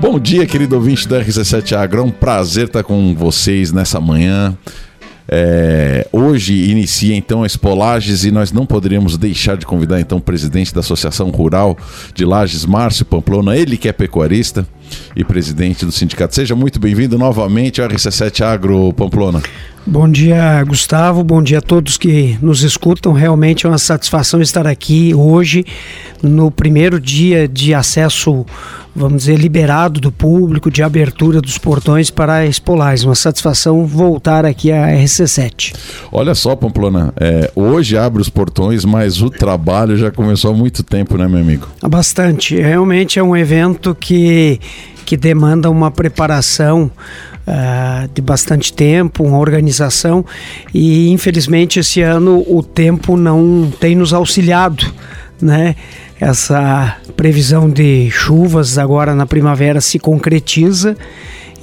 Bom dia, querido ouvinte do RC7 Agro. É um prazer estar com vocês nessa manhã. É, hoje inicia então a Expo Lages e nós não poderíamos deixar de convidar então o presidente da Associação Rural de Lages, Márcio Pamplona, ele que é pecuarista e presidente do sindicato. Seja muito bem-vindo novamente ao RC7 Agro Pamplona. Bom dia, Gustavo. Bom dia a todos que nos escutam. Realmente é uma satisfação estar aqui hoje, no primeiro dia de acesso, vamos dizer, liberado do público, de abertura dos portões para a Expolais. Uma satisfação voltar aqui à RC7. Olha só, Pamplona, é, hoje abre os portões, mas o trabalho já começou há muito tempo, né, meu amigo? Bastante. Realmente é um evento que, que demanda uma preparação Uh, de bastante tempo, uma organização e infelizmente esse ano o tempo não tem nos auxiliado, né? Essa previsão de chuvas agora na primavera se concretiza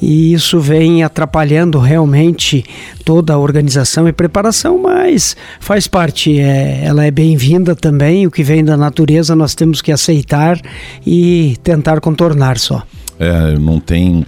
e isso vem atrapalhando realmente toda a organização e preparação, mas faz parte, é, ela é bem-vinda também. O que vem da natureza nós temos que aceitar e tentar contornar só. É, não tem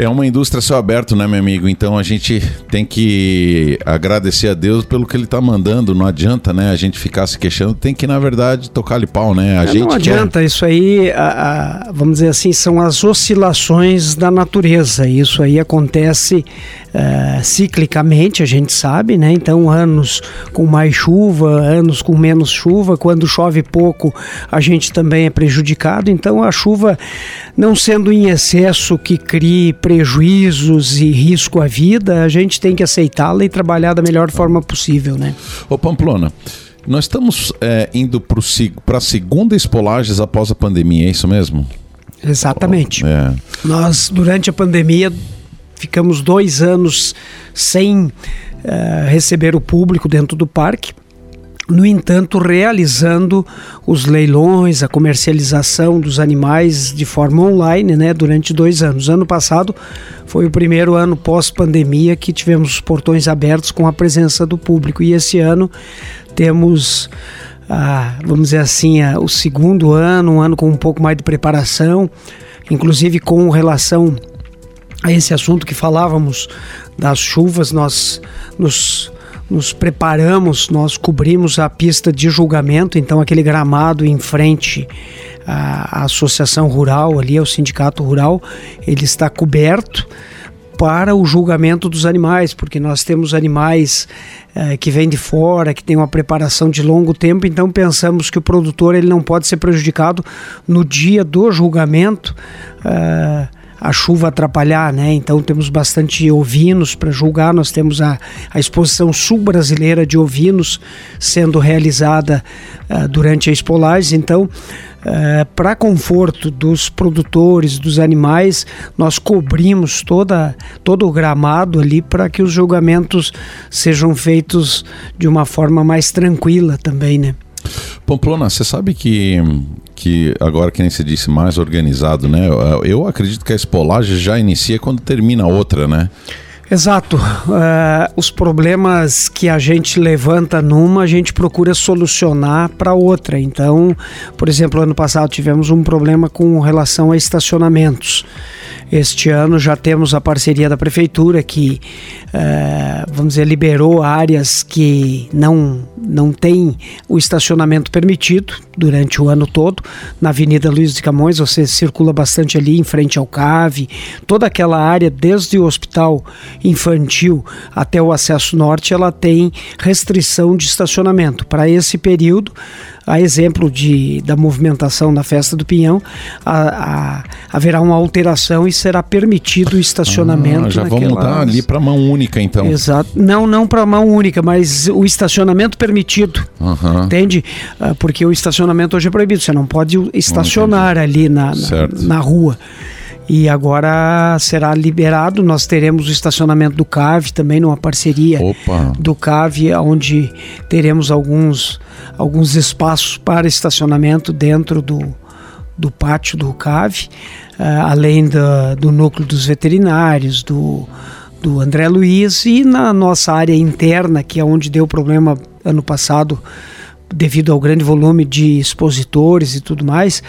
é uma indústria céu aberto, né, meu amigo? Então a gente tem que agradecer a Deus pelo que ele está mandando. Não adianta, né, a gente ficar se queixando. Tem que, na verdade, tocar-lhe pau, né? A é, gente não adianta. Quer... Isso aí, a, a, vamos dizer assim, são as oscilações da natureza. Isso aí acontece uh, ciclicamente, a gente sabe, né? Então, anos com mais chuva, anos com menos chuva. Quando chove pouco, a gente também é prejudicado. Então, a chuva, não sendo em excesso que crie prejuízos e risco à vida, a gente tem que aceitá-la e trabalhar da melhor forma possível, né? Ô Pamplona, nós estamos é, indo para a segunda Espolages após a pandemia, é isso mesmo? Exatamente. É. Nós, durante a pandemia, ficamos dois anos sem uh, receber o público dentro do parque no entanto, realizando os leilões, a comercialização dos animais de forma online, né, durante dois anos. Ano passado foi o primeiro ano pós-pandemia que tivemos os portões abertos com a presença do público e esse ano temos ah, vamos dizer assim, o segundo ano, um ano com um pouco mais de preparação, inclusive com relação a esse assunto que falávamos das chuvas, nós nos nos preparamos, nós cobrimos a pista de julgamento, então aquele gramado em frente à, associação rural, ali ao sindicato rural, ele está coberto para o julgamento dos animais, porque nós temos animais eh, que vêm de fora, que têm uma preparação de longo tempo, então pensamos que o produtor ele não pode ser prejudicado no dia do julgamento. Uh, a chuva atrapalhar, né? Então temos bastante ovinos para julgar. Nós temos a, a exposição sul-brasileira de ovinos sendo realizada uh, durante a Expolages. Então, uh, para conforto dos produtores, dos animais, nós cobrimos toda, todo o gramado ali para que os julgamentos sejam feitos de uma forma mais tranquila também, né? Pamplona, você sabe que, que agora que nem se disse mais organizado, né? Eu acredito que a espolagem já inicia quando termina outra, né? Exato. Uh, os problemas que a gente levanta numa, a gente procura solucionar para outra. Então, por exemplo, ano passado tivemos um problema com relação a estacionamentos. Este ano já temos a parceria da prefeitura que, uh, vamos dizer, liberou áreas que não, não tem o estacionamento permitido durante o ano todo. Na Avenida Luiz de Camões, você circula bastante ali em frente ao CAVE, toda aquela área, desde o hospital infantil até o acesso norte, ela tem restrição de estacionamento. Para esse período, a exemplo de, da movimentação da festa do Pinhão, a, a, haverá uma alteração e será permitido o estacionamento. Ah, já vamos mudar ali para mão única, então. Exato. Não, não para mão única, mas o estacionamento permitido. Uhum. Entende? Ah, porque o estacionamento hoje é proibido. Você não pode estacionar ali na, na, na rua e agora será liberado. Nós teremos o estacionamento do CAV também numa parceria Opa. do CAV, onde teremos alguns, alguns espaços para estacionamento dentro do, do pátio do CAV, uh, além do, do núcleo dos veterinários, do, do André Luiz e na nossa área interna, que é onde deu problema ano passado devido ao grande volume de expositores e tudo mais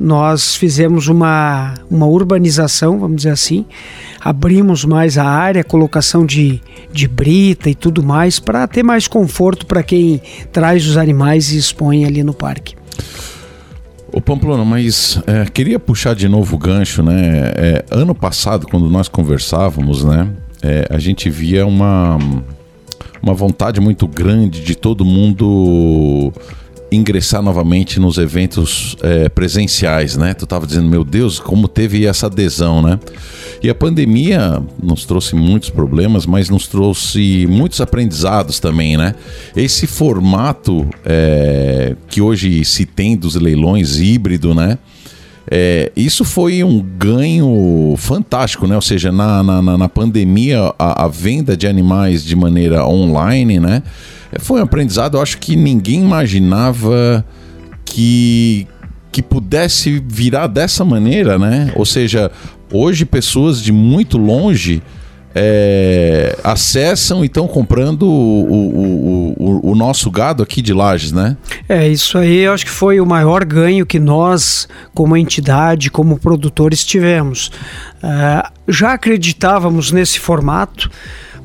nós fizemos uma, uma urbanização, vamos dizer assim, abrimos mais a área, colocação de, de brita e tudo mais, para ter mais conforto para quem traz os animais e expõe ali no parque. Ô Pamplona, mas é, queria puxar de novo o gancho, né? É, ano passado, quando nós conversávamos, né? É, a gente via uma, uma vontade muito grande de todo mundo ingressar novamente nos eventos é, presenciais, né? Tu estava dizendo, meu Deus, como teve essa adesão, né? E a pandemia nos trouxe muitos problemas, mas nos trouxe muitos aprendizados também, né? Esse formato é, que hoje se tem dos leilões híbrido, né? É, isso foi um ganho fantástico, né? Ou seja, na, na, na pandemia, a, a, venda de animais de maneira online, né? Foi um aprendizado, eu acho que ninguém imaginava que, que pudesse virar dessa maneira, né? Ou seja, hoje pessoas de muito longe é, acessam e estão comprando o, o, o, o, nosso gado aqui de Lages, né? É, isso aí eu acho que foi o maior ganho que nós, como entidade, como produtores, tivemos. Uh, já acreditávamos nesse formato,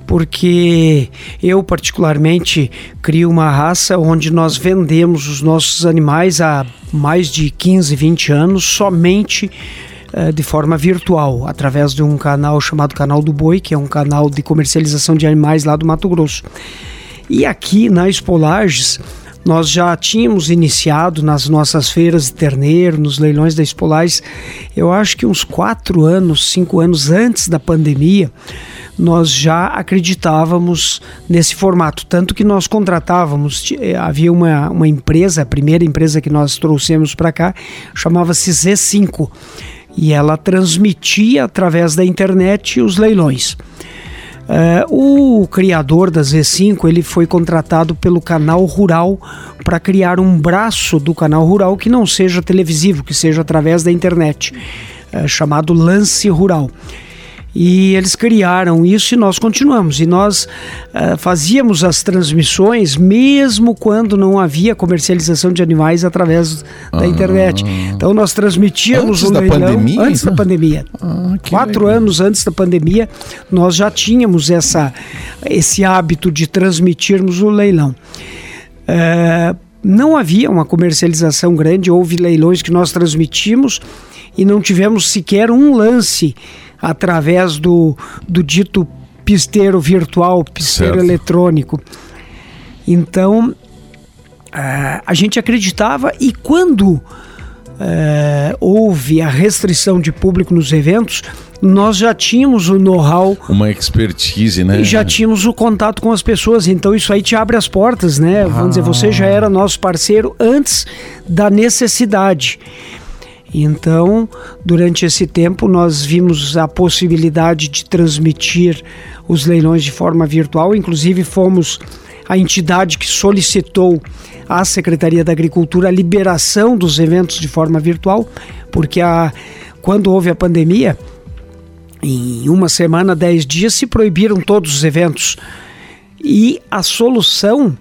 porque eu particularmente crio uma raça onde nós vendemos os nossos animais há mais de 15, 20 anos somente de forma virtual, através de um canal chamado Canal do Boi, que é um canal de comercialização de animais lá do Mato Grosso. E aqui na Espolages, nós já tínhamos iniciado nas nossas feiras de terneiro, nos leilões da Espolages, eu acho que uns quatro anos, cinco anos antes da pandemia, nós já acreditávamos nesse formato. Tanto que nós contratávamos, eh, havia uma, uma empresa, a primeira empresa que nós trouxemos para cá, chamava-se Z5 e ela transmitia através da internet os leilões. Uh, o criador da Z5 ele foi contratado pelo canal Rural para criar um braço do canal Rural que não seja televisivo, que seja através da internet, uh, chamado Lance Rural. E eles criaram isso e nós continuamos. E nós uh, fazíamos as transmissões mesmo quando não havia comercialização de animais através da ah, internet. Então nós transmitíamos antes o leilão da pandemia, antes da pandemia. Ah, Quatro legal. anos antes da pandemia, nós já tínhamos essa, esse hábito de transmitirmos o leilão. Uh, não havia uma comercialização grande, houve leilões que nós transmitimos e não tivemos sequer um lance através do, do dito pisteiro virtual, pisteiro certo. eletrônico. Então, uh, a gente acreditava e quando uh, houve a restrição de público nos eventos, nós já tínhamos o know-how. Uma expertise, né? E já tínhamos o contato com as pessoas. Então isso aí te abre as portas, né? Vamos ah. dizer, você já era nosso parceiro antes da necessidade. Então, durante esse tempo, nós vimos a possibilidade de transmitir os leilões de forma virtual, inclusive fomos a entidade que solicitou à Secretaria da Agricultura a liberação dos eventos de forma virtual, porque a, quando houve a pandemia, em uma semana, dez dias, se proibiram todos os eventos. E a solução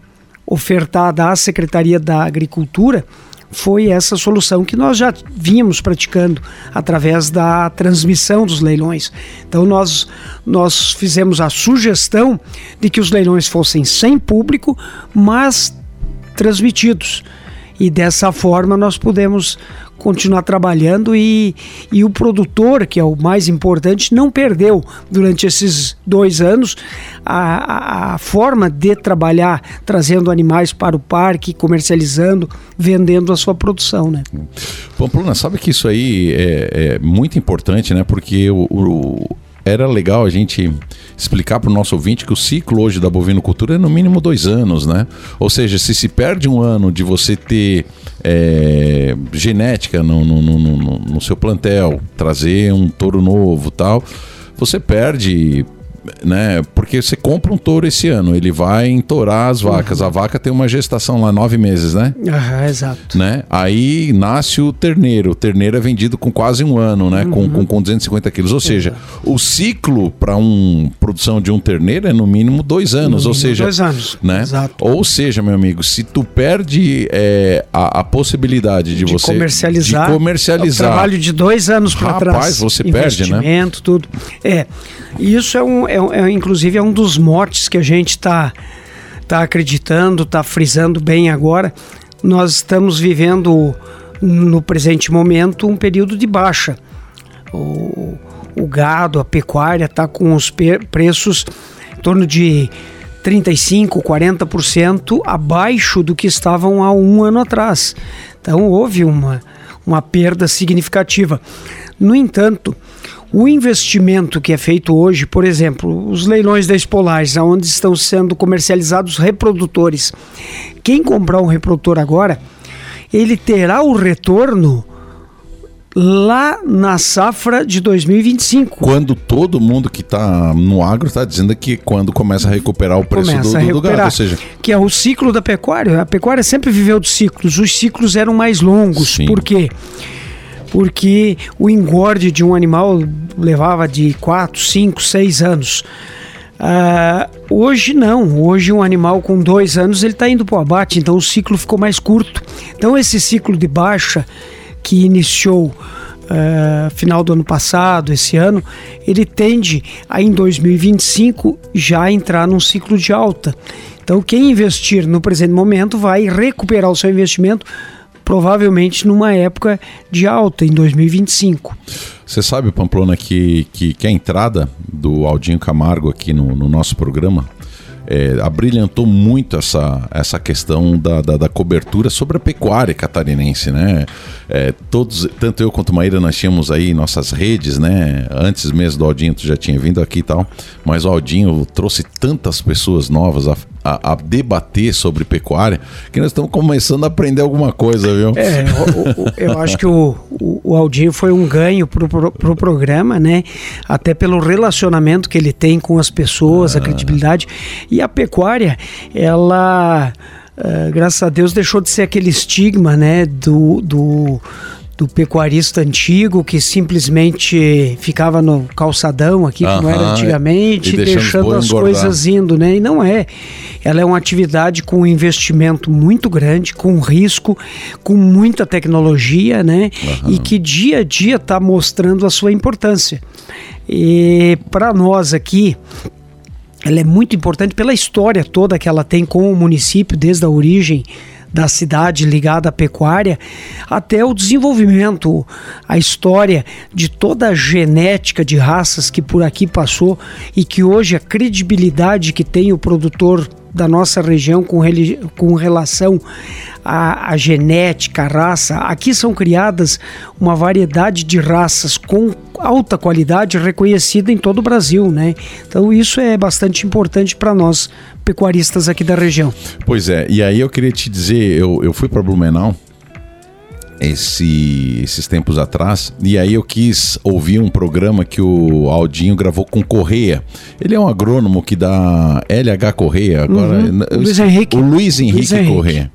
ofertada à Secretaria da Agricultura foi essa solução que nós já vínhamos praticando através da transmissão dos leilões. Então nós nós fizemos a sugestão de que os leilões fossem sem público, mas transmitidos. E dessa forma nós pudemos continuar trabalhando e, e o produtor, que é o mais importante, não perdeu durante esses dois anos a, a, a forma de trabalhar, trazendo animais para o parque, comercializando, vendendo a sua produção, né? Pamplona, sabe que isso aí é, é muito importante, né? Porque o, o era legal a gente explicar para o nosso ouvinte que o ciclo hoje da bovinocultura é no mínimo dois anos, né? Ou seja, se se perde um ano de você ter é, genética no, no, no, no, seu plantel, trazer um touro novo tal, você perde né? Porque você compra um touro esse ano, ele vai entourar as vacas. Uhum. A vaca tem uma gestação lá nove meses, né? Uhum, exato. Né? Aí nasce o terneiro. O terneiro é vendido com quase um ano, né? Uhum. Com, com, com 250 quilos. Ou seja, o ciclo para um produção de um terneiro é no mínimo dois anos. ou seja, dois anos. Né? Exato. Ou seja, meu amigo, se tu perde é, a, a, possibilidade de, de você comercializar, de comercializar, é trabalho de dois anos para trás, você perde, né? tudo. É, isso é um, é, é, inclusive é um dos motes que a gente está tá acreditando, está frisando bem agora. Nós estamos vivendo no presente momento um período de baixa. O, o gado, a pecuária está com os preços em torno de 35%, 40% abaixo do que estavam há um ano atrás. Então houve uma, uma perda significativa. No entanto, o investimento que é feito hoje, por exemplo, os leilões da Espolares, onde estão sendo comercializados reprodutores. Quem comprar um reprodutor agora, ele terá o retorno lá na safra de 2025. Quando todo mundo que está no agro está dizendo que quando começa a recuperar o preço começa do, do, gado, ou seja... Que é o ciclo da pecuária. A pecuária sempre viveu de ciclos. Os ciclos eram mais longos. Sim. Por quê? Porque porque o engorde de um animal levava de 4, 5, 6 anos. Uh, hoje não, hoje um animal com dois anos ele está indo para o abate, então o ciclo ficou mais curto. Então esse ciclo de baixa que iniciou uh, final do ano passado, esse ano, ele tende a em 2025 já entrar num ciclo de alta. Então quem investir no presente momento vai recuperar o seu investimento provavelmente numa época de alta, em 2025. Você sabe, Pamplona, que, que, que a entrada do Aldinho Camargo aqui no, no nosso programa é, abrilhantou muito essa, essa questão da, da, da, cobertura sobre a pecuária catarinense, né? É, todos, tanto eu quanto Maíra, nós tínhamos aí nossas redes, né? Antes mesmo do Aldinho, tu já tinha vindo aqui e tal, mas o Aldinho trouxe tantas pessoas novas a, a, a debater sobre pecuária que nós estamos começando a aprender alguma coisa, viu? É, o, o, eu acho que o, o, Aldinho foi um ganho pro, pro, pro, programa, né? Até pelo relacionamento que ele tem com as pessoas, ah. a credibilidade. E a pecuária, ela. Uh, graças a Deus deixou de ser aquele estigma, né, do, do, do pecuarista antigo que simplesmente ficava no calçadão aqui, como era antigamente, deixando as engordar. coisas indo, né? E não é. Ela é uma atividade com um investimento muito grande, com risco, com muita tecnologia, né? E que dia a dia está mostrando a sua importância. E para nós aqui, ela é muito importante pela história toda que ela tem com o município desde a origem da cidade ligada à pecuária, até o desenvolvimento, a história de toda a genética de raças que por aqui passou e que hoje a credibilidade que tem o produtor da nossa região com, com relação à, à, genética, à raça. Aqui são criadas uma variedade de raças com alta qualidade reconhecida em todo o Brasil, né? Então isso é bastante importante para nós pecuaristas aqui da região. Pois é, e aí eu queria te dizer, eu, eu fui para Blumenau esse, esses tempos atrás, e aí eu quis ouvir um programa que o Aldinho gravou com Correia. Ele é um agrônomo que dá LH Correia, agora. Uhum. Luiz Henrique. O Luiz Henrique, Luiz Henrique. Correia.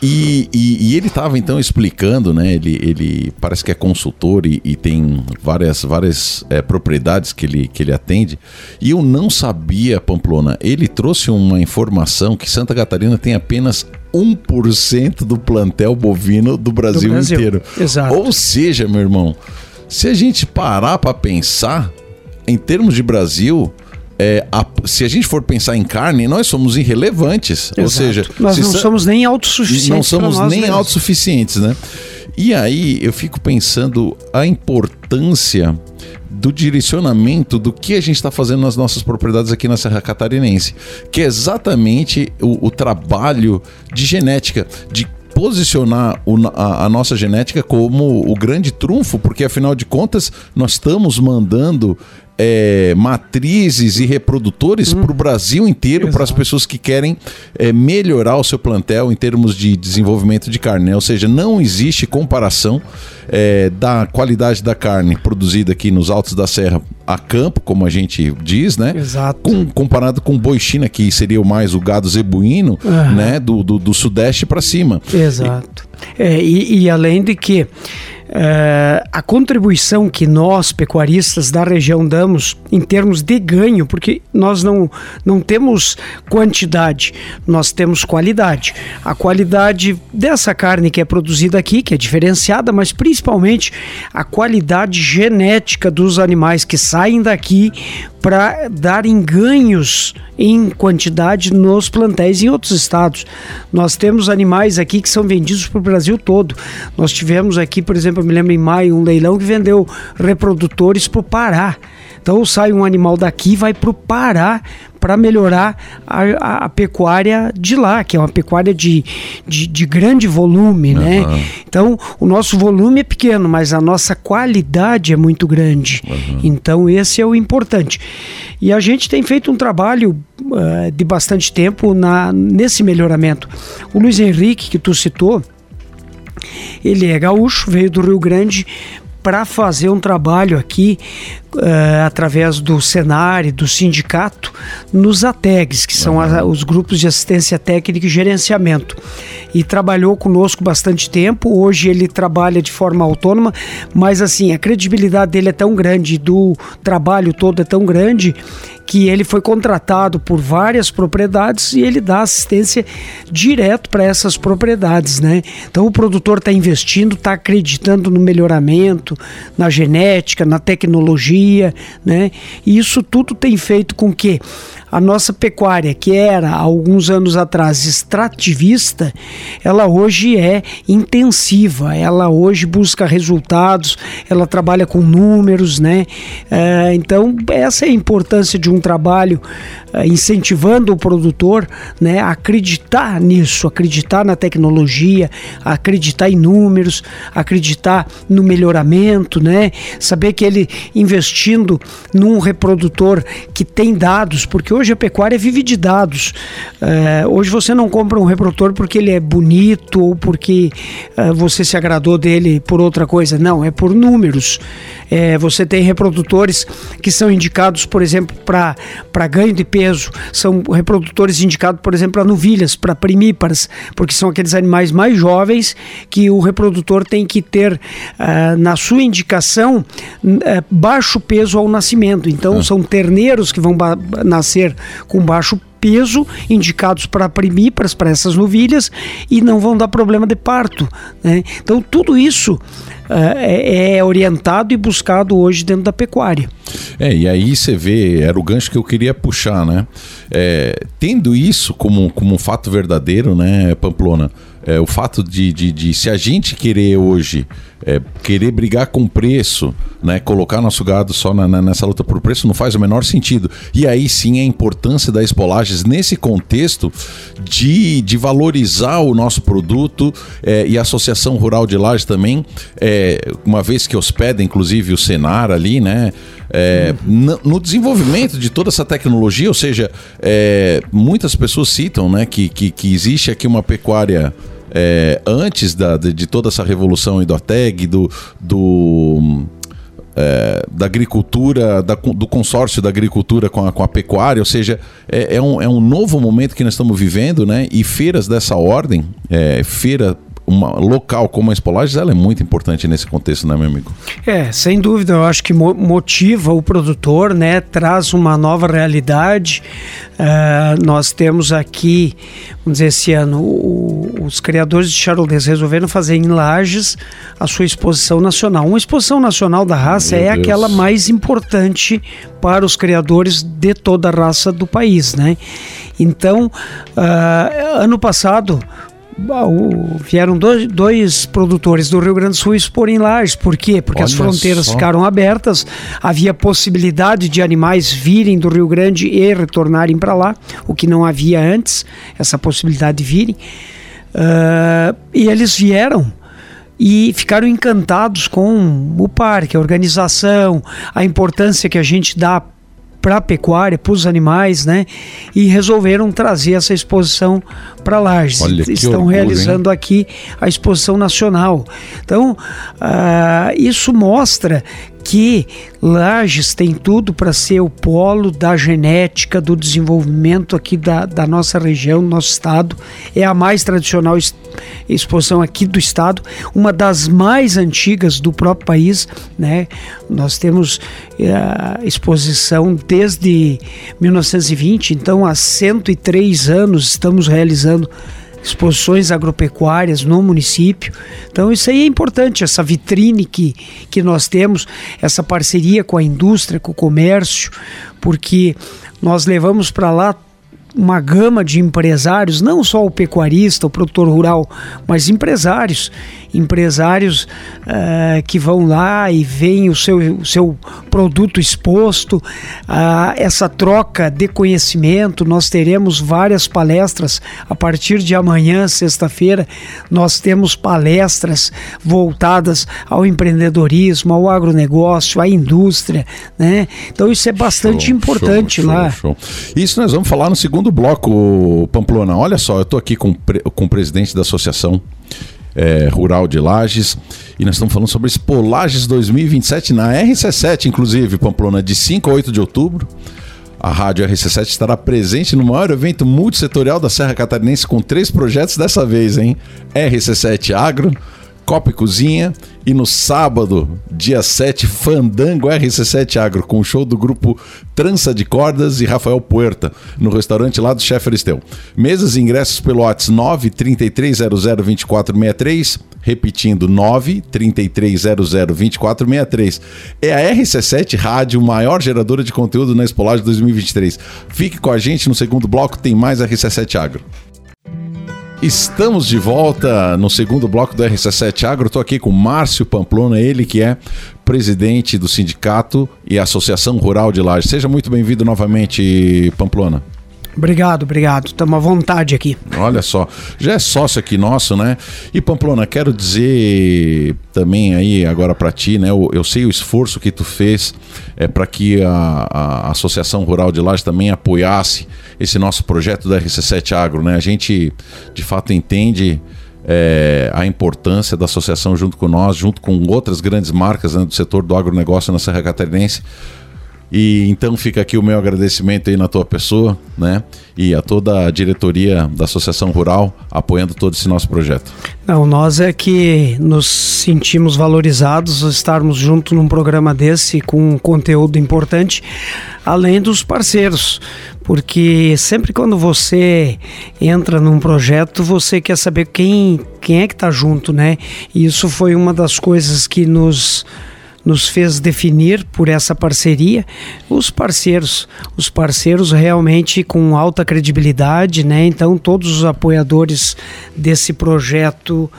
E, e, e, ele estava então explicando, né? Ele, ele parece que é consultor e, e tem várias, várias é, propriedades que ele, que ele atende. E eu não sabia, Pamplona. Ele trouxe uma informação que Santa Catarina tem apenas 1% do plantel bovino do Brasil, do Brasil. inteiro. Exato. Ou seja, meu irmão, se a gente parar para pensar, em termos de Brasil, é, a, se a gente for pensar em carne, nós somos irrelevantes. Exato. Ou seja, nós não somos nem autossuficientes. Não somos nem mesmos. autossuficientes, né? E aí eu fico pensando a importância do direcionamento do que a gente está fazendo nas nossas propriedades aqui na Serra Catarinense, que é exatamente o, o trabalho de genética, de posicionar a, nossa genética como o grande trunfo, porque afinal de contas nós estamos mandando é, matrizes e reprodutores hum. para o Brasil inteiro, para as pessoas que querem é, melhorar o seu plantel em termos de desenvolvimento de carne. Né? Ou seja, não existe comparação é, da qualidade da carne produzida aqui nos Altos da Serra a campo, como a gente diz, né? Exato. Com, comparado com boi China, que seria o mais o gado zebuíno, uhum. né? Do, do, do sudeste para cima. Exato. E, é, e, e além de que Uh, a contribuição que nós, pecuaristas da região, damos em termos de ganho, porque nós não, não temos quantidade, nós temos qualidade. A qualidade dessa carne que é produzida aqui, que é diferenciada, mas principalmente a qualidade genética dos animais que saem daqui para darem ganhos em quantidade nos plantéis em outros estados. Nós temos animais aqui que são vendidos para o Brasil todo. Nós tivemos aqui, por exemplo, eu me lembro em maio, um leilão que vendeu reprodutores para o Pará. Então sai um animal daqui vai para o Pará para melhorar a, a, a, pecuária de lá, que é uma pecuária de, de, de grande volume, uhum. né? Então, o nosso volume é pequeno, mas a nossa qualidade é muito grande. Uhum. Então, esse é o importante. E a gente tem feito um trabalho uh, de bastante tempo na, nesse melhoramento. O Luiz Henrique, que tu citou, ele é gaúcho, veio do Rio Grande para fazer um trabalho aqui uh, através do e do sindicato nos ATEGs, que são a, os grupos de assistência técnica e gerenciamento. E trabalhou conosco bastante tempo. Hoje ele trabalha de forma autônoma, mas assim, a credibilidade dele é tão grande, do trabalho todo é tão grande que ele foi contratado por várias propriedades e ele dá assistência direto para essas propriedades, né? Então o produtor está investindo, está acreditando no melhoramento, na genética, na tecnologia, né? E isso tudo tem feito com que a nossa pecuária, que era alguns anos atrás extrativista, ela hoje é intensiva, ela hoje busca resultados, ela trabalha com números, né? É, então, essa é a importância de um trabalho é, incentivando o produtor né, a acreditar nisso, acreditar na tecnologia, acreditar em números, acreditar no melhoramento, né? Saber que ele investindo num reprodutor que tem dados, porque hoje a pecuária vive de dados. É, hoje você não compra um reprodutor porque ele é bonito ou porque é, você se agradou dele por outra coisa. Não, é por números. É, você tem reprodutores que são indicados, por exemplo, para ganho de peso. São reprodutores indicados, por exemplo, para novilhas, para primíparas, porque são aqueles animais mais jovens que o reprodutor tem que ter uh, na sua indicação uh, baixo peso ao nascimento. Então, ah. são terneiros que vão nascer com baixo peso, indicados para primíparas, para essas novilhas, e não vão dar problema de parto. Né? Então, tudo isso uh, é, é, orientado e buscado hoje dentro da pecuária. É, e aí você vê, era o gancho que eu queria puxar, né? É, tendo isso como, como um fato verdadeiro, né, Pamplona? É, o fato de, de, de, se a gente querer hoje é, querer brigar com preço, né, colocar nosso gado só na, na, nessa luta por preço não faz o menor sentido. E aí sim a importância da espolagens nesse contexto de, de valorizar o nosso produto é, e a Associação Rural de Lages também, é, uma vez que hospeda inclusive o Senar ali, né? É, no, no, desenvolvimento de toda essa tecnologia, ou seja, é, muitas pessoas citam né, que, que, que existe aqui uma pecuária é, antes da, de, de, toda essa revolução do ATEG, do, do é, da agricultura, da, do consórcio da agricultura com a, com a pecuária, ou seja, é, é, um, é um novo momento que nós estamos vivendo, né? E feiras dessa ordem, é, feira uma local como a Espolages, ela é muito importante nesse contexto, né, meu amigo? É, sem dúvida, eu acho que motiva o produtor, né, traz uma nova realidade. Uh, nós temos aqui, vamos dizer, esse ano, o, os criadores de Charolês resolveram fazer em Lages a sua exposição nacional. Uma exposição nacional da raça meu é Deus. aquela mais importante para os criadores de toda a raça do país, né? Então, uh, ano passado vieram dois, dois, produtores do Rio Grande do Sul expor em Lages. Por quê? Porque Olha as fronteiras só. ficaram abertas, havia possibilidade de animais virem do Rio Grande e retornarem para lá, o que não havia antes, essa possibilidade de virem. Uh, e eles vieram e ficaram encantados com o parque, a organização, a importância que a gente dá para a pecuária, para os animais, né? E resolveram trazer essa exposição para Lages. Olha, Estão orgulho, realizando hein? aqui a exposição nacional. Então, uh, isso mostra que Lages tem tudo para ser o polo da genética, do desenvolvimento aqui da, da nossa região, do nosso estado. É a mais tradicional exposição aqui do estado, uma das mais antigas do próprio país. Né? Nós temos a eh, exposição desde 1920, então há 103 anos estamos realizando exposições agropecuárias no município. Então isso aí é importante, essa vitrine que, que nós temos, essa parceria com a indústria, com o comércio, porque nós levamos para lá uma gama de empresários, não só o pecuarista, o produtor rural, mas empresários, empresários uh, que vão lá e veem o seu, o seu produto exposto, uh, essa troca de conhecimento. Nós teremos várias palestras a partir de amanhã, sexta-feira, nós temos palestras voltadas ao empreendedorismo, ao agronegócio, à indústria, né? Então isso é bastante show, importante show, lá. Show, isso nós vamos falar no segundo segundo bloco, Pamplona, olha só, eu estou aqui com, com o presidente da Associação é, Rural de Lages e nós estamos falando sobre Expo Lages 2027 na RC7, inclusive, Pamplona, de 5 a 8 de outubro. A Rádio RC7 estará presente no maior evento multissetorial da Serra Catarinense com três projetos dessa vez, hein? RC7 Agro, Copa e Cozinha. E no sábado, dia 7, Fandango RC7 Agro, com o show do grupo Trança de Cordas e Rafael Puerta, no restaurante lá do Chefe Aristeu. Mesas e ingressos pelo WhatsApp 933002463, repetindo 933002463. É a RC7 Rádio, maior geradora de conteúdo na Espolagem 2023. Fique com a gente no segundo bloco, tem mais RC7 Agro. Estamos de volta no segundo bloco do RC7 Agro. Estou aqui com Márcio Pamplona, ele que é presidente do sindicato e Associação Rural de Lages. Seja muito bem-vindo novamente, Pamplona. Obrigado, obrigado. Estamos à vontade aqui. Olha só, já é sócio aqui nosso, né? E Pamplona, quero dizer também aí agora para ti, né? Eu, eu, sei o esforço que tu fez é, para que a, a, Associação Rural de Lages também apoiasse esse nosso projeto da RC7 Agro, né? A gente de fato entende é, a importância da associação junto com nós, junto com outras grandes marcas né, do setor do agronegócio na Serra Catarinense e então fica aqui o meu agradecimento aí na tua pessoa, né? E a toda a diretoria da Associação Rural apoiando todo esse nosso projeto. Não, nós é que nos sentimos valorizados estarmos junto num programa desse com um conteúdo importante, além dos parceiros, porque sempre quando você entra num projeto, você quer saber quem, quem é que está junto, né? E isso foi uma das coisas que nos nos fez definir por essa parceria os parceiros, os parceiros realmente com alta credibilidade, né? Então todos os apoiadores desse projeto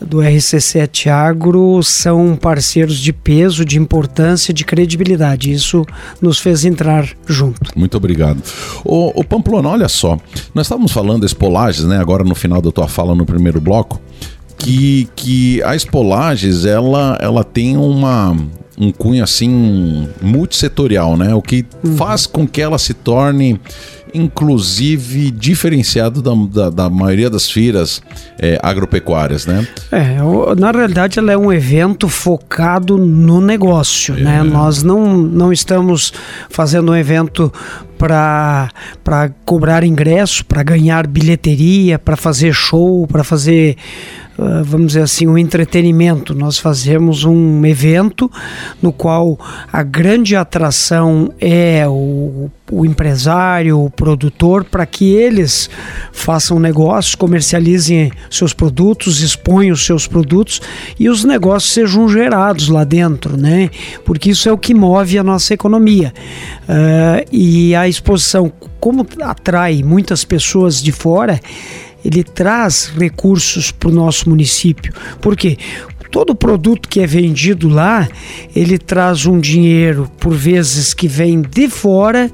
do RC7 Agro são parceiros de peso, de importância, de credibilidade. Isso nos fez entrar junto. Muito obrigado. O, o Pamplona, olha só, nós estávamos falando das polagens, né? Agora no final da tua fala no primeiro bloco que, que a Espolages ela, ela tem uma, um cunho assim multissetorial, né? O que uhum. faz com que ela se torne inclusive diferenciado da, da, da maioria das feiras é, agropecuárias, né? É, na realidade ela é um evento focado no negócio, é. né? Nós não, não estamos fazendo um evento para cobrar ingresso, para ganhar bilheteria, para fazer show, para fazer ah, vamos dizer assim, um entretenimento. Nós fazemos um evento no qual a grande atração é o, o empresário, o produtor, para que eles façam negócios, comercializem seus produtos, exponham os seus produtos e os negócios sejam gerados lá dentro, né? Porque isso é o que move a nossa economia. Uh, e a exposição, como atrai muitas pessoas de fora, ele traz recursos para o nosso município. Por quê? Todo produto que é vendido lá, ele traz um dinheiro, por vezes, que vem de fora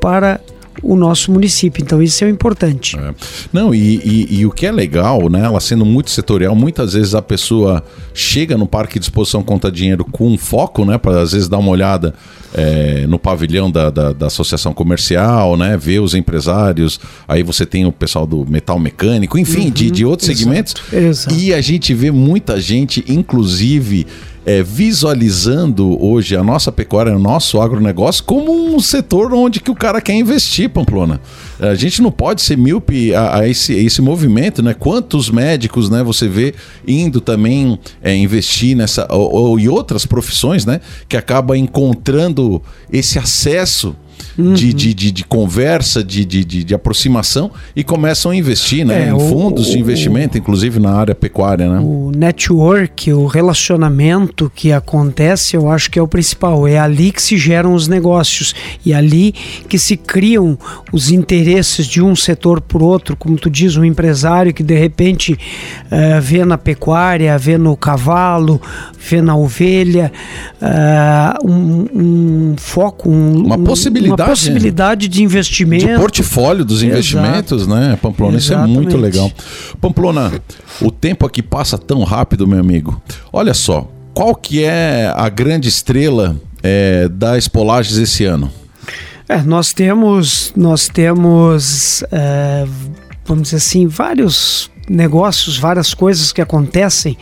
para o nosso município. Então isso é importante. É. Não, e, e, e, o que é legal, né? Ela sendo muito setorial, muitas vezes a pessoa chega no parque de exposição conta dinheiro com um foco, né? Para às vezes dar uma olhada é, no pavilhão da, da, da, associação comercial, né? Ver os empresários. Aí você tem o pessoal do metal mecânico, enfim, uhum, de, de outros exato, segmentos. Exato. E a gente vê muita gente, inclusive é, visualizando hoje a nossa pecuária, o nosso agronegócio, como um setor onde que o cara quer investir, Pamplona. A gente não pode ser míope a, a esse, esse movimento, né? Quantos médicos, né, você vê indo também é, investir nessa ou, ou, e outras profissões, né, que acaba encontrando esse acesso uhum. de, de, de, de, conversa, de, de, de, aproximação e começam a investir né, é, em fundos o, de investimento, o, inclusive na área pecuária. Né? O network, o relacionamento que acontece, eu acho que é o principal. É ali que se geram os negócios e ali que se criam os interesses de um setor por outro, como tu diz, um empresário que de repente uh, vê na pecuária, vê no cavalo, vê na ovelha, uh, um, um, foco, um, uma possibilidade uma possibilidade de investimento. De portfólio dos investimentos, Exato. né, Pamplona? Exatamente. Isso é muito legal. Pamplona, o tempo aqui passa tão rápido, meu amigo. Olha só, qual que é a grande estrela é, da esse ano? É, nós temos, nós temos, é, vamos dizer assim, vários negócios, várias coisas que acontecem.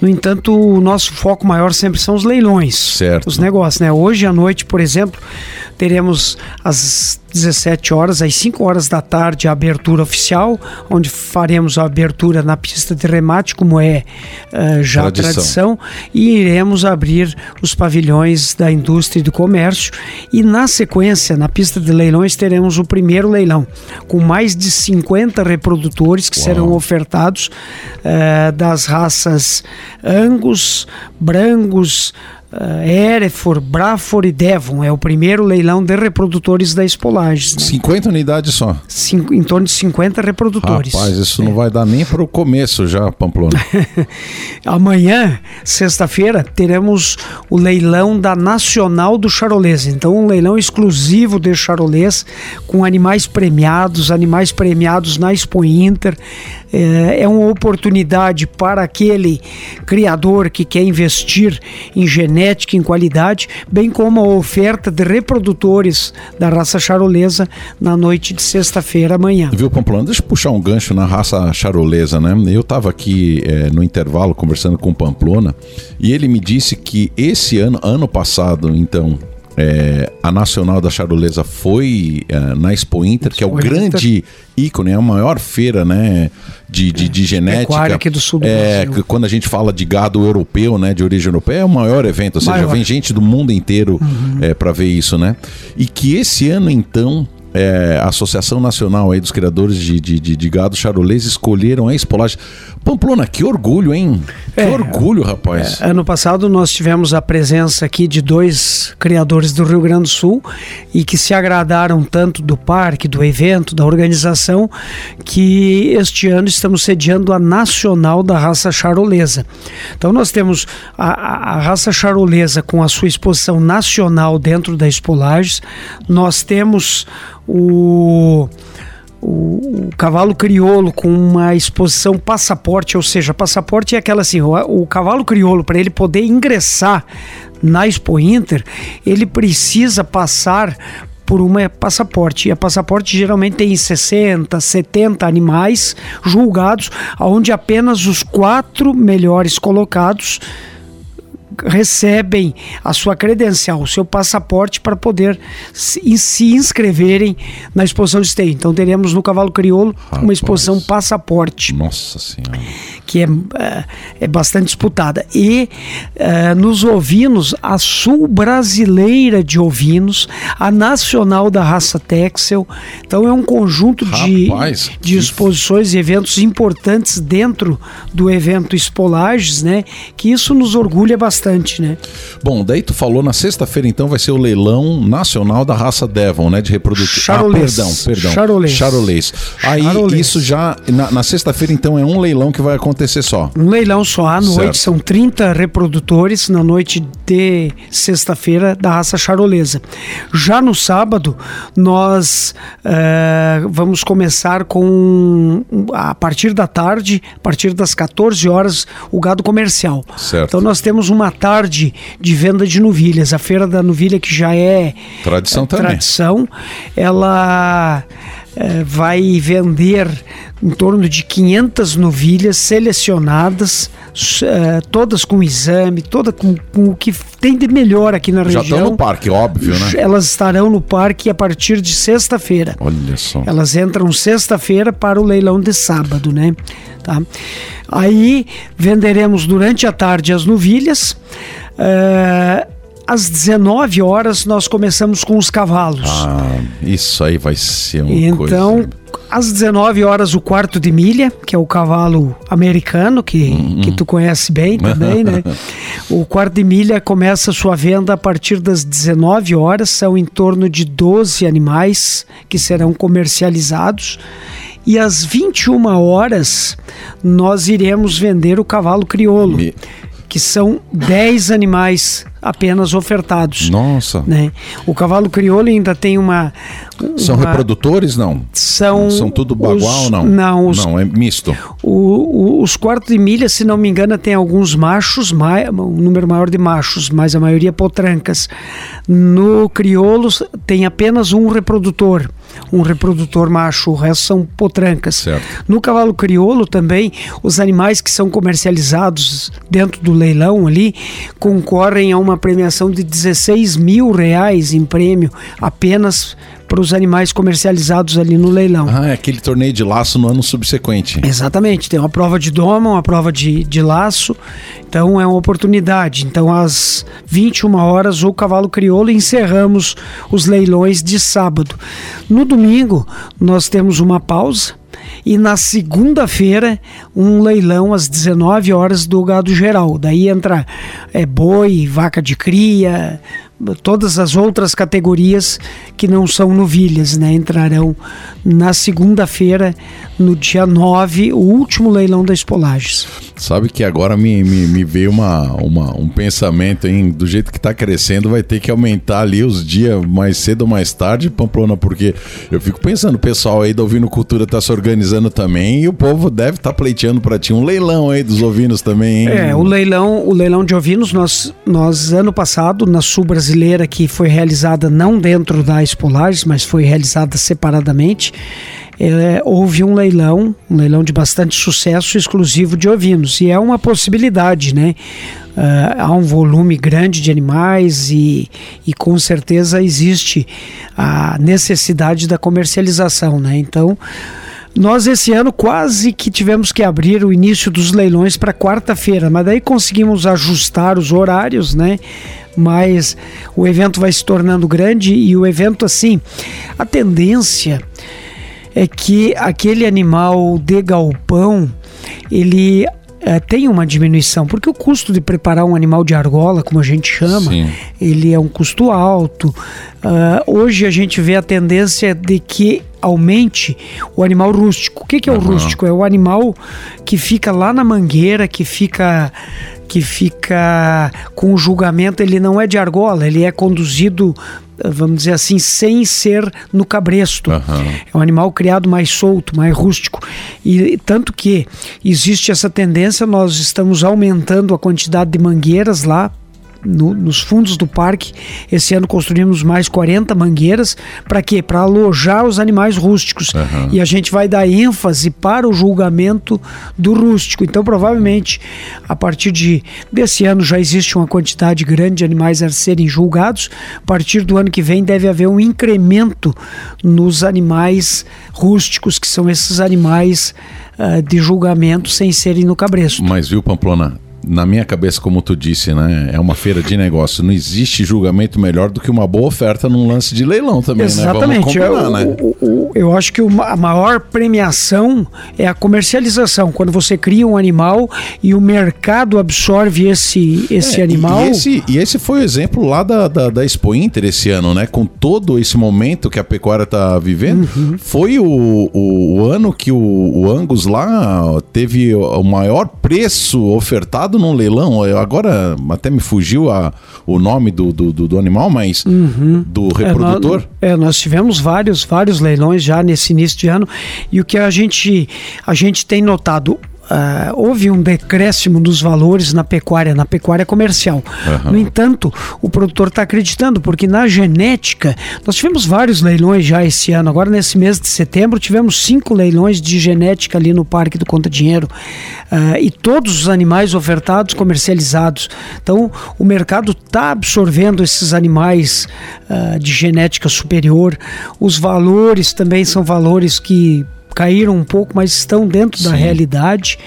No entanto, o nosso foco maior sempre são os leilões, certo. os negócios. Né? Hoje à noite, por exemplo, teremos às 17 horas, às 5 horas da tarde, a abertura oficial, onde faremos a abertura na pista de remate, como é uh, já tradição. tradição, e iremos abrir os pavilhões da indústria e do comércio. E na sequência, na pista de leilões, teremos o primeiro leilão, com mais de 50 reprodutores que Uau. serão ofertados uh, das raças Angus, Brangus, uh, Erefor, Brafor e Devon. É o primeiro leilão de reprodutores da Espolages. Né? 50 unidades só? Cinco, em torno de 50 reprodutores. Rapaz, isso é. não vai dar nem para o começo já, Pamplona. Amanhã, sexta-feira, teremos o leilão da Nacional do Charolês. Então, um leilão exclusivo de Charolês, com animais premiados, animais premiados na Expo Inter. É, é uma oportunidade para aquele criador que quer investir em genética, em qualidade, bem como a oferta de reprodutores da raça charolesa na noite de sexta-feira amanhã. Viu, Pamplona? Deixa eu puxar um gancho na raça charolesa, né? Eu estava aqui é, no intervalo conversando com o Pamplona e ele me disse que esse ano, ano passado, então, é, a Nacional da Charolesa foi é, na Expo Inter, Expo que é o grande ícone, é a maior feira né, de, de, de genética. aqui do sul do é, Brasil. Quando a gente fala de gado europeu, né, de origem europeia, é o maior evento. Ou seja, maior. vem gente do mundo inteiro uhum. é, para ver isso, né? E que esse ano, então, é, a Associação Nacional aí dos Criadores de, de, de, de Gado Charolês escolheram a espolagem. Pamplona, que orgulho, hein? Que é, orgulho, rapaz. É, ano passado nós tivemos a presença aqui de dois criadores do Rio Grande do Sul e que se agradaram tanto do parque, do evento, da organização, que este ano estamos sediando a Nacional da Raça Charolesa. Então nós temos a, a, raça charolesa com a sua exposição nacional dentro da Espolages, nós temos o o, o, cavalo crioulo com uma exposição passaporte, ou seja, passaporte é aquela assim, o, o cavalo crioulo para ele poder ingressar na Expo Inter, ele precisa passar por uma passaporte. E a passaporte geralmente tem 60, 70 animais julgados, onde apenas os quatro melhores colocados recebem a sua credencial, o seu passaporte para poder se, se inscreverem na exposição de esteio. Então teremos no Cavalo Crioulo Rapaz. uma exposição passaporte. Nossa Senhora. Que é, é, é bastante disputada. E é, nos ovinos, a Sul Brasileira de Ovinos, a Nacional da Raça Texel. Então é um conjunto Rapaz, de, de exposições e eventos importantes dentro do evento Espolages, né? Que isso nos orgulha bastante bastante, né? Bom, daí tu falou na sexta-feira então vai ser o leilão nacional da raça Devon, né, de reprodução. Charolês. Ah, perdão, perdão. Charolês. Charolês. Aí Charolês. isso já na, na sexta-feira então é um leilão que vai acontecer acontecer só. Um leilão só à noite, certo. são 30 reprodutores na noite de sexta-feira da raça charolesa. Já no sábado, nós uh, vamos começar com, a partir da tarde, a partir das 14 horas, o gado comercial. Certo. Então nós temos uma tarde de venda de novilhas. A feira da novilha que já é tradição é, também. Tradição, ela é, vai vender em torno de 500 novilhas selecionadas, é, todas com exame, toda com, com, o que tem de melhor aqui na Já região. Já estão no parque, óbvio, né? Elas estarão no parque a partir de sexta-feira. Olha só. Elas entram sexta-feira para o leilão de sábado, né? Tá? Aí venderemos durante a tarde as novilhas. Uh, às 19 horas nós começamos com os cavalos. Ah, isso aí vai ser uma então, coisa. Então, às 19 horas o quarto de milha, que é o cavalo americano, que, uhum. que tu conhece bem também, né? o quarto de milha começa sua venda a partir das 19 horas, são em torno de 12 animais que serão comercializados. E às 21 horas nós iremos vender o cavalo crioulo. Me que são 10 animais apenas ofertados. Nossa. Né? O cavalo crioulo ainda tem uma. uma são reprodutores, não? São. São tudo bagual ou não? Não, os, não, é misto. O, o, os quartos de milha, se não me engano, tem alguns machos, um número maior de machos, mas a maioria potrancas. No crioulo tem apenas um reprodutor um reprodutor macho, o resto são potrancas. Certo. No cavalo crioulo também, os animais que são comercializados dentro do leilão ali concorrem a uma premiação de 16 mil reais em prêmio apenas para os animais comercializados ali no leilão. Ah, é aquele torneio de laço no ano subsequente. Exatamente, tem uma prova de doma, uma prova de, de laço, então é uma oportunidade. Então, às 21 horas, o cavalo crioulo encerramos os leilões de sábado. No domingo, nós temos uma pausa e na segunda-feira um leilão às 19 horas do gado geral. Daí entra é, boi, vaca de cria, todas as outras categorias que não são novilhas, né, entrarão na segunda-feira, no dia 9, o último leilão das polagens. Sabe que agora me, me, me veio uma, uma, um pensamento, hein? Do jeito que está crescendo, vai ter que aumentar ali os dias mais cedo ou mais tarde, Pamplona, porque eu fico pensando, o pessoal aí da Ovino Cultura está se organizando também e o povo deve estar tá pleiteando para ti um leilão aí dos ovinos também, hein? É, o leilão, o leilão de ovinos, nós, nós ano passado, na Sul brasileira, que foi realizada não dentro da Espolares, mas foi realizada separadamente, é, houve um leilão, um leilão de bastante sucesso exclusivo de ovinos. E é uma possibilidade, né? Uh, há um volume grande de animais e, e com certeza existe a necessidade da comercialização, né? Então. Nós esse ano quase que tivemos que abrir o início dos leilões para quarta-feira, mas daí conseguimos ajustar os horários, né? Mas o evento vai se tornando grande e o evento assim, a tendência é que aquele animal de galpão ele é, tem uma diminuição, porque o custo de preparar um animal de argola, como a gente chama, Sim. ele é um custo alto. Uh, hoje a gente vê a tendência de que aumente o animal rústico. O que, que é o uhum. rústico? É o animal que fica lá na mangueira, que fica que fica com o julgamento, ele não é de argola, ele é conduzido vamos dizer assim, sem ser no cabresto. Uhum. É um animal criado mais solto, mais rústico. E tanto que existe essa tendência, nós estamos aumentando a quantidade de mangueiras lá no, nos fundos do parque. Esse ano construímos mais 40 mangueiras. Para quê? Para alojar os animais rústicos. Uhum. E a gente vai dar ênfase para o julgamento do rústico. Então, provavelmente, a partir de, desse ano já existe uma quantidade grande de animais a serem julgados. A partir do ano que vem deve haver um incremento nos animais rústicos, que são esses animais uh, de julgamento sem serem no cabresto. Mas viu, Pamplona? Na minha cabeça, como tu disse, né? É uma feira de negócio. Não existe julgamento melhor do que uma boa oferta num lance de leilão também, Exatamente. né? Combinar, eu, né? O, o, eu acho que a maior premiação é a comercialização. Quando você cria um animal e o mercado absorve esse, esse é, animal. E esse, e esse foi o exemplo lá da, da, da, Expo Inter esse ano, né? Com todo esse momento que a pecuária está vivendo. Uhum. Foi o, o, o, ano que o, o Angus lá teve o maior preço ofertado num leilão. Agora até me fugiu a, o nome do, do, do animal, mas uhum. do reprodutor. É, nós, é, nós tivemos vários, vários leilões já nesse início de ano e o que a gente, a gente tem notado Uh, houve um decréscimo dos valores na pecuária, na pecuária comercial. Uhum. No entanto, o produtor está acreditando, porque na genética, nós tivemos vários leilões já esse ano. Agora, nesse mês de setembro, tivemos cinco leilões de genética ali no Parque do Conta Dinheiro. Uh, e todos os animais ofertados, comercializados. Então, o mercado está absorvendo esses animais uh, de genética superior. Os valores também são valores que caíram um pouco, mas estão dentro Sim. da realidade.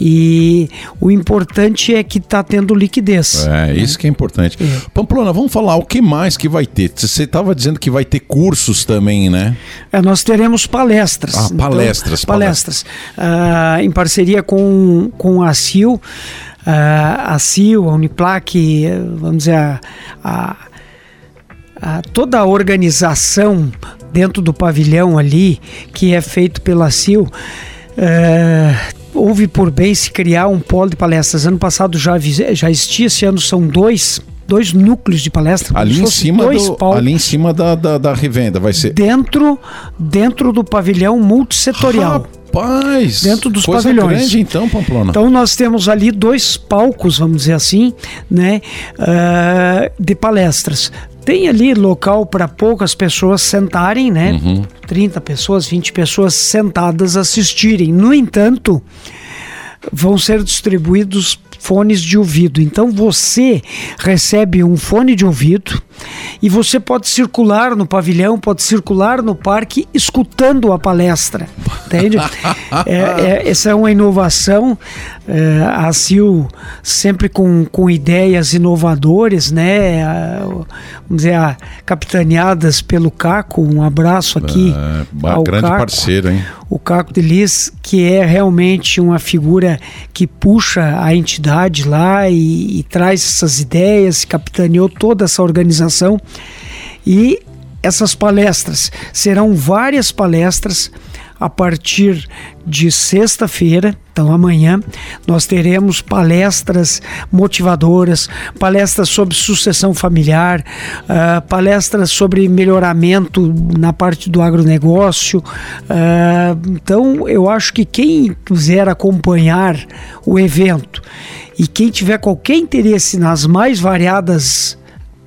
E o importante é que está tendo liquidez. É, né? isso que é importante. É. Pamplona, vamos falar o que mais que vai ter? Você estava dizendo que vai ter cursos também, né? É, nós teremos palestras. Ah, palestras. Então, palestras. palestras. Uh, em parceria com, com a CIL. Uh, a CIL, a Uniplac, vamos dizer, a, a a, toda a organização dentro do pavilhão ali, que é feito pela CIL, é, houve por bem se criar um polo de palestras. Ano passado já, já existia, esse ano são dois dois núcleos de palestra. Ali em cima, do, ali em cima da, da, da, revenda vai ser. Dentro, dentro do pavilhão multissetorial. Rapaz! Dentro dos pavilhões. grande então, Pamplona. Então nós temos ali dois palcos, vamos dizer assim, né, uh, de palestras. Tem ali local para poucas pessoas sentarem, né? Uhum. 30 pessoas, 20 pessoas sentadas assistirem. No entanto, vão ser distribuídos fones de ouvido. Então você recebe um fone de ouvido e você pode circular no pavilhão, pode circular no parque escutando a palestra. Entende? é, é, essa é uma inovação. É, a CIL sempre com, com ideias inovadoras, né? A, vamos dizer, a, capitaneadas pelo Caco. Um abraço aqui. É, ao grande Caco, parceiro, hein? O Caco de Liz, que é realmente uma figura que puxa a entidade lá e, e traz essas ideias, capitaneou toda essa organização. E essas palestras serão várias palestras a partir de sexta-feira, então amanhã, nós teremos palestras motivadoras, palestras sobre sucessão familiar, uh, palestras sobre melhoramento na parte do agronegócio. Uh, então, eu acho que quem quiser acompanhar o evento e quem tiver qualquer interesse nas mais variadas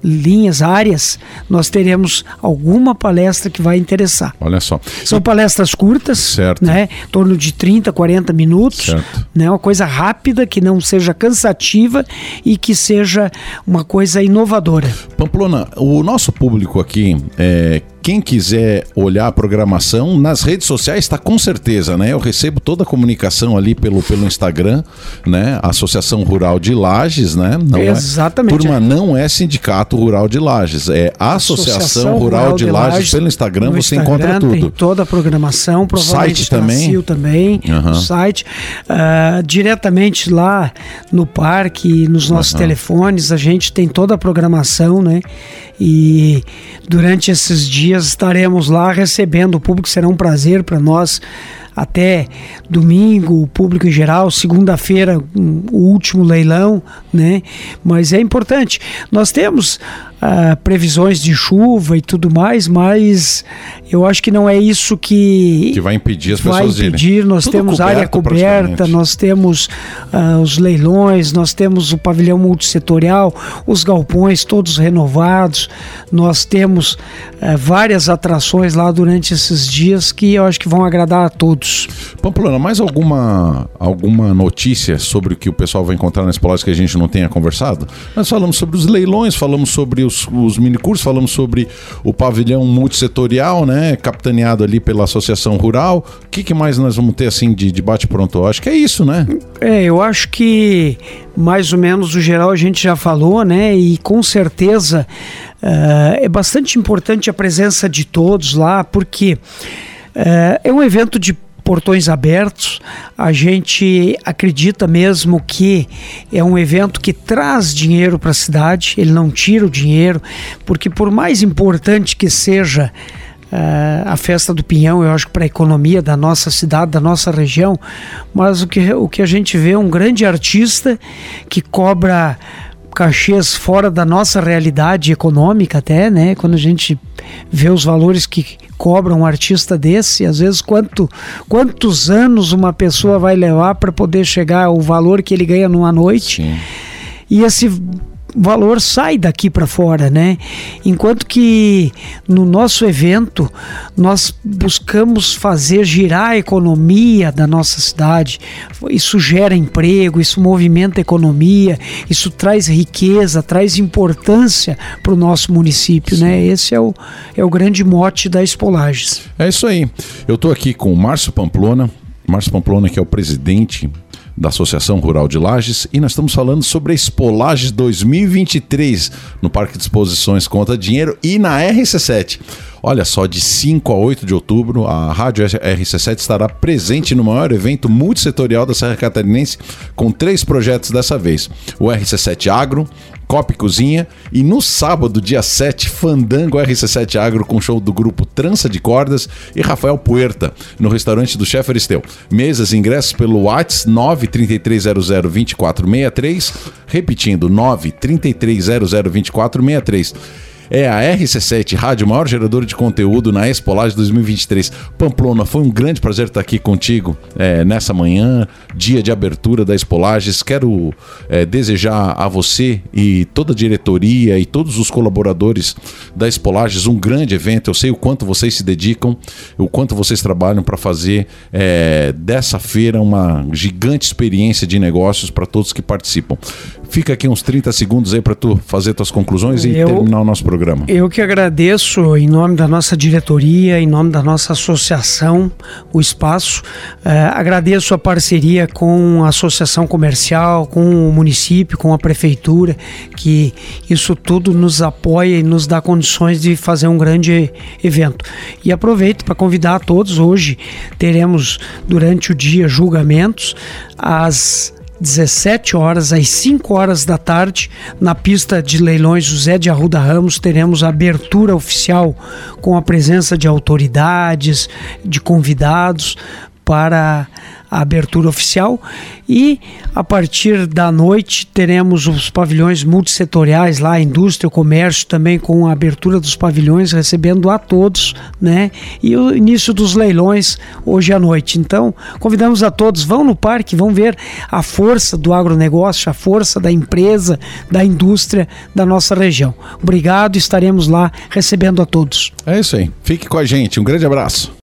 linhas, áreas, nós teremos alguma palestra que vai interessar. Olha só. São palestras curtas, certo. né? Em torno de 30, 40 minutos, certo. né? Uma coisa rápida, que não seja cansativa e que seja uma coisa inovadora. Pamplona, o nosso público aqui é quem quiser olhar a programação, nas redes sociais está com certeza, né? Eu recebo toda a comunicação ali pelo, pelo Instagram, né? Associação Rural de Lages, né? Não é- Exatamente. É, turma, não é Sindicato Rural de Lages, é Associação, Associação Rural, Rural, de, Lages. Lages. Pelo Instagram você Instagram encontra tudo. Tem toda a programação, provavelmente site também. também, uhum. site. Uh, diretamente lá no parque, nos nossos uhum. telefones, a gente tem toda a programação, né? E durante esses dias estaremos lá recebendo o público, será um prazer para nós até domingo, o público em geral, segunda-feira, o último leilão, né? Mas é importante. Nós temos uh, previsões de chuva e tudo mais, mas eu acho que não é isso que, que vai impedir as vai pessoas impedir. Irem. Nós tudo temos coberto, área coberta, nós temos uh, os leilões, nós temos o pavilhão multissetorial, os galpões todos renovados, nós temos uh, várias atrações lá durante esses dias que eu acho que vão agradar a todos. Pamplona, mais alguma, alguma notícia sobre o que o pessoal vai encontrar na Espolage que a gente não tenha conversado? Nós falamos sobre os leilões, falamos sobre os, os minicursos, falamos sobre o pavilhão multissetorial, né? Capitaneado ali pela Associação Rural. O que, que mais nós vamos ter assim de debate pronto? Acho que é isso, né? É, eu acho que mais ou menos o geral a gente já falou, né? E com certeza uh, é bastante importante a presença de todos lá, porque uh, é um evento de portões abertos. A gente acredita mesmo que é um evento que traz dinheiro para a cidade, ele não tira o dinheiro, porque por mais importante que seja Uh, a festa do Pinhão, eu acho que para a economia da nossa cidade, da nossa região, mas o que, o que a gente vê é um grande artista que cobra cachês fora da nossa realidade econômica até, né? Quando a gente vê os valores que cobra um artista desse, às vezes quanto, quantos anos uma pessoa vai levar para poder chegar ao valor que ele ganha numa noite. Sim. E esse valor sai daqui para fora, né? Enquanto que no nosso evento nós buscamos fazer girar a economia da nossa cidade. Isso gera emprego, isso movimenta a economia, isso traz riqueza, traz importância para o nosso município, né? Sim. né? Esse é o, é o grande mote da Espolages. É isso aí. Eu estou aqui com o Márcio Pamplona, Márcio Pamplona que é o presidente da Associação Rural de Lages e nós estamos falando sobre a Expo Lages 2023 no Parque de Exposições Conta Dinheiro e na RC7. Olha só, de 5 a 8 de outubro, a Rádio RC7 estará presente no maior evento multissetorial da Serra Catarinense, com três projetos dessa vez: o RC7 Agro, Cop Cozinha. E no sábado, dia 7, Fandango RC7 Agro com show do grupo Trança de Cordas e Rafael Puerta no restaurante do chefe Aristeu. Mesas e ingressos pelo WhatsApp 933002463, repetindo 933002463 é a RC7 Rádio, maior gerador de conteúdo na Espolagem 2023. Pamplona, foi um grande prazer estar aqui contigo é, nessa manhã, dia de abertura da Espolages. Quero é, desejar a você e toda a diretoria e todos os colaboradores da Espolages um grande evento. Eu sei o quanto vocês se dedicam, o quanto vocês trabalham para fazer é, dessa feira uma gigante experiência de negócios para todos que participam. Fica aqui uns 30 segundos aí para tu fazer tuas conclusões e eu, terminar o nosso programa. Eu que agradeço em nome da nossa diretoria, em nome da nossa associação, o espaço. Uh, agradeço a parceria com a associação comercial, com o município, com a prefeitura, que isso tudo nos apoia e nos dá condições de fazer um grande evento. E aproveito para convidar a todos. Hoje teremos durante o dia julgamentos às 17 horas às 5 horas da tarde, na pista de leilões José de Arruda Ramos, teremos a abertura oficial com a presença de autoridades, de convidados para a abertura oficial e a partir da noite teremos os pavilhões multissetoriais lá, indústria, comércio também com a abertura dos pavilhões recebendo a todos, né? E o início dos leilões hoje à noite. Então, convidamos a todos, vão no parque, vão ver a força do agronegócio, a força da empresa, da indústria da nossa região. Obrigado, estaremos lá recebendo a todos. É isso aí. Fique com a gente. Um grande abraço.